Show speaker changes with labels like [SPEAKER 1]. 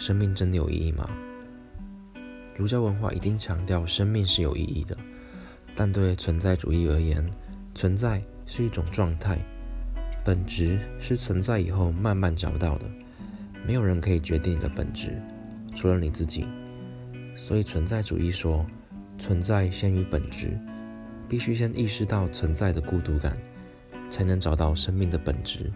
[SPEAKER 1] 生命真的有意义吗？儒家文化一定强调生命是有意义的但对存在主义而言存在是一种状态本质是存在以后慢慢找到的没有人可以决定你的本质除了你自己。所以存在主义说存在先于本质必须先意识到存在的孤独感才能找到生命的本质。